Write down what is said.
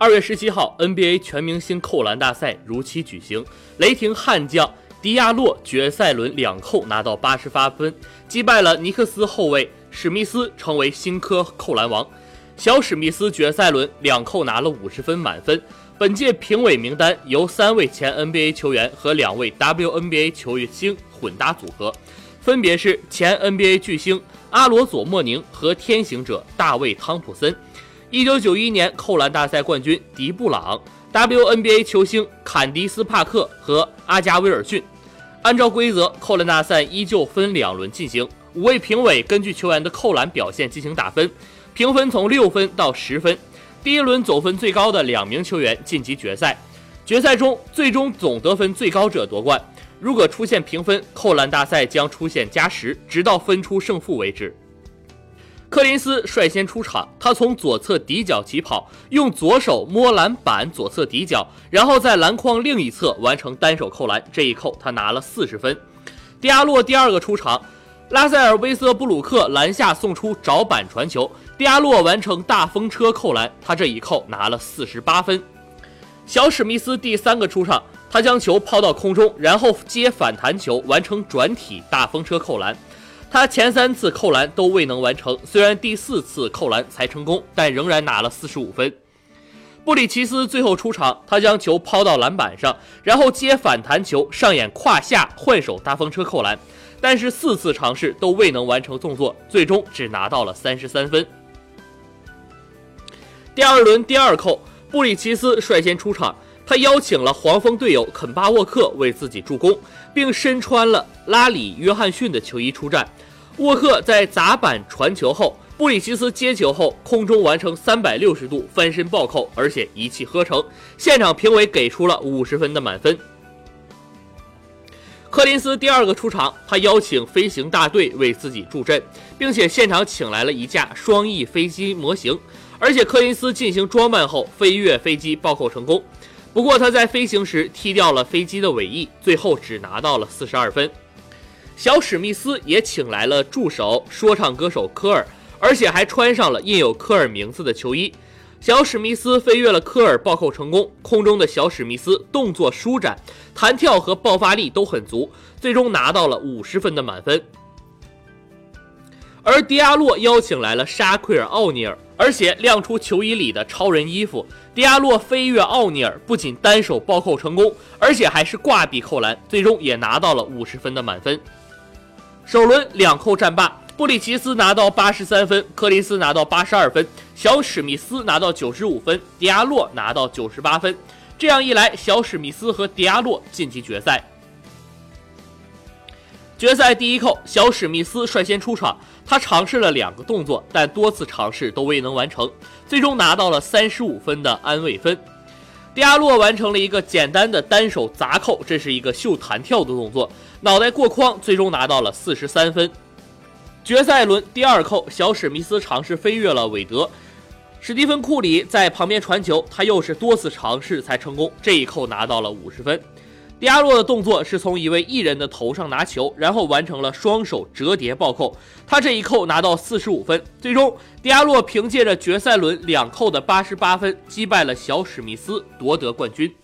二月十七号，NBA 全明星扣篮大赛如期举行，雷霆悍将迪亚洛决赛轮两扣拿到八十八分，击败了尼克斯后卫史密斯，成为新科扣篮王。小史密斯决赛轮两扣拿了五十分满分。本届评委名单由三位前 NBA 球员和两位 WNBA 球星混搭组合，分别是前 NBA 巨星阿罗佐莫宁和天行者大卫汤普森。一九九一年扣篮大赛冠军迪布朗，WNBA 球星坎迪斯·帕克和阿加威尔逊。按照规则，扣篮大赛依旧分两轮进行，五位评委根据球员的扣篮表现进行打分，评分从六分到十分。第一轮总分最高的两名球员晋级决赛，决赛中最终总得分最高者夺冠。如果出现平分，扣篮大赛将出现加时，直到分出胜负为止。柯林斯率先出场，他从左侧底角起跑，用左手摸篮板左侧底角，然后在篮筐另一侧完成单手扣篮。这一扣他拿了四十分。迪亚洛第二个出场，拉塞尔·威瑟布鲁克篮下送出找板传球，迪亚洛完成大风车扣篮，他这一扣拿了四十八分。小史密斯第三个出场，他将球抛到空中，然后接反弹球完成转体大风车扣篮。他前三次扣篮都未能完成，虽然第四次扣篮才成功，但仍然拿了四十五分。布里奇斯最后出场，他将球抛到篮板上，然后接反弹球上演胯下换手大风车扣篮，但是四次尝试都未能完成动作，最终只拿到了三十三分。第二轮第二扣，布里奇斯率先出场。他邀请了黄蜂队友肯巴沃克为自己助攻，并身穿了拉里约翰逊的球衣出战。沃克在砸板传球后，布里奇斯接球后空中完成三百六十度翻身暴扣，而且一气呵成。现场评委给出了五十分的满分。柯林斯第二个出场，他邀请飞行大队为自己助阵，并且现场请来了一架双翼飞机模型，而且柯林斯进行装扮后飞跃飞机暴扣成功。不过他在飞行时踢掉了飞机的尾翼，最后只拿到了四十二分。小史密斯也请来了助手说唱歌手科尔，而且还穿上了印有科尔名字的球衣。小史密斯飞跃了科尔，暴扣成功。空中的小史密斯动作舒展，弹跳和爆发力都很足，最终拿到了五十分的满分。而迪亚洛邀请来了沙奎尔·奥尼尔。而且亮出球衣里的超人衣服，迪亚洛飞跃奥尼尔，不仅单手暴扣成功，而且还是挂壁扣篮，最终也拿到了五十分的满分。首轮两扣战罢，布里奇斯拿到八十三分，柯林斯拿到八十二分，小史密斯拿到九十五分，迪亚洛拿到九十八分。这样一来，小史密斯和迪亚洛晋级决赛。决赛第一扣，小史密斯率先出场。他尝试了两个动作，但多次尝试都未能完成，最终拿到了三十五分的安慰分。迪亚洛完成了一个简单的单手砸扣，这是一个秀弹跳的动作，脑袋过框，最终拿到了四十三分。决赛轮第二扣，小史密斯尝试飞跃了韦德，史蒂芬库里在旁边传球，他又是多次尝试才成功，这一扣拿到了五十分。迪亚洛的动作是从一位艺人的头上拿球，然后完成了双手折叠暴扣。他这一扣拿到四十五分。最终，迪亚洛凭借着决赛轮两扣的八十八分，击败了小史密斯，夺得冠军。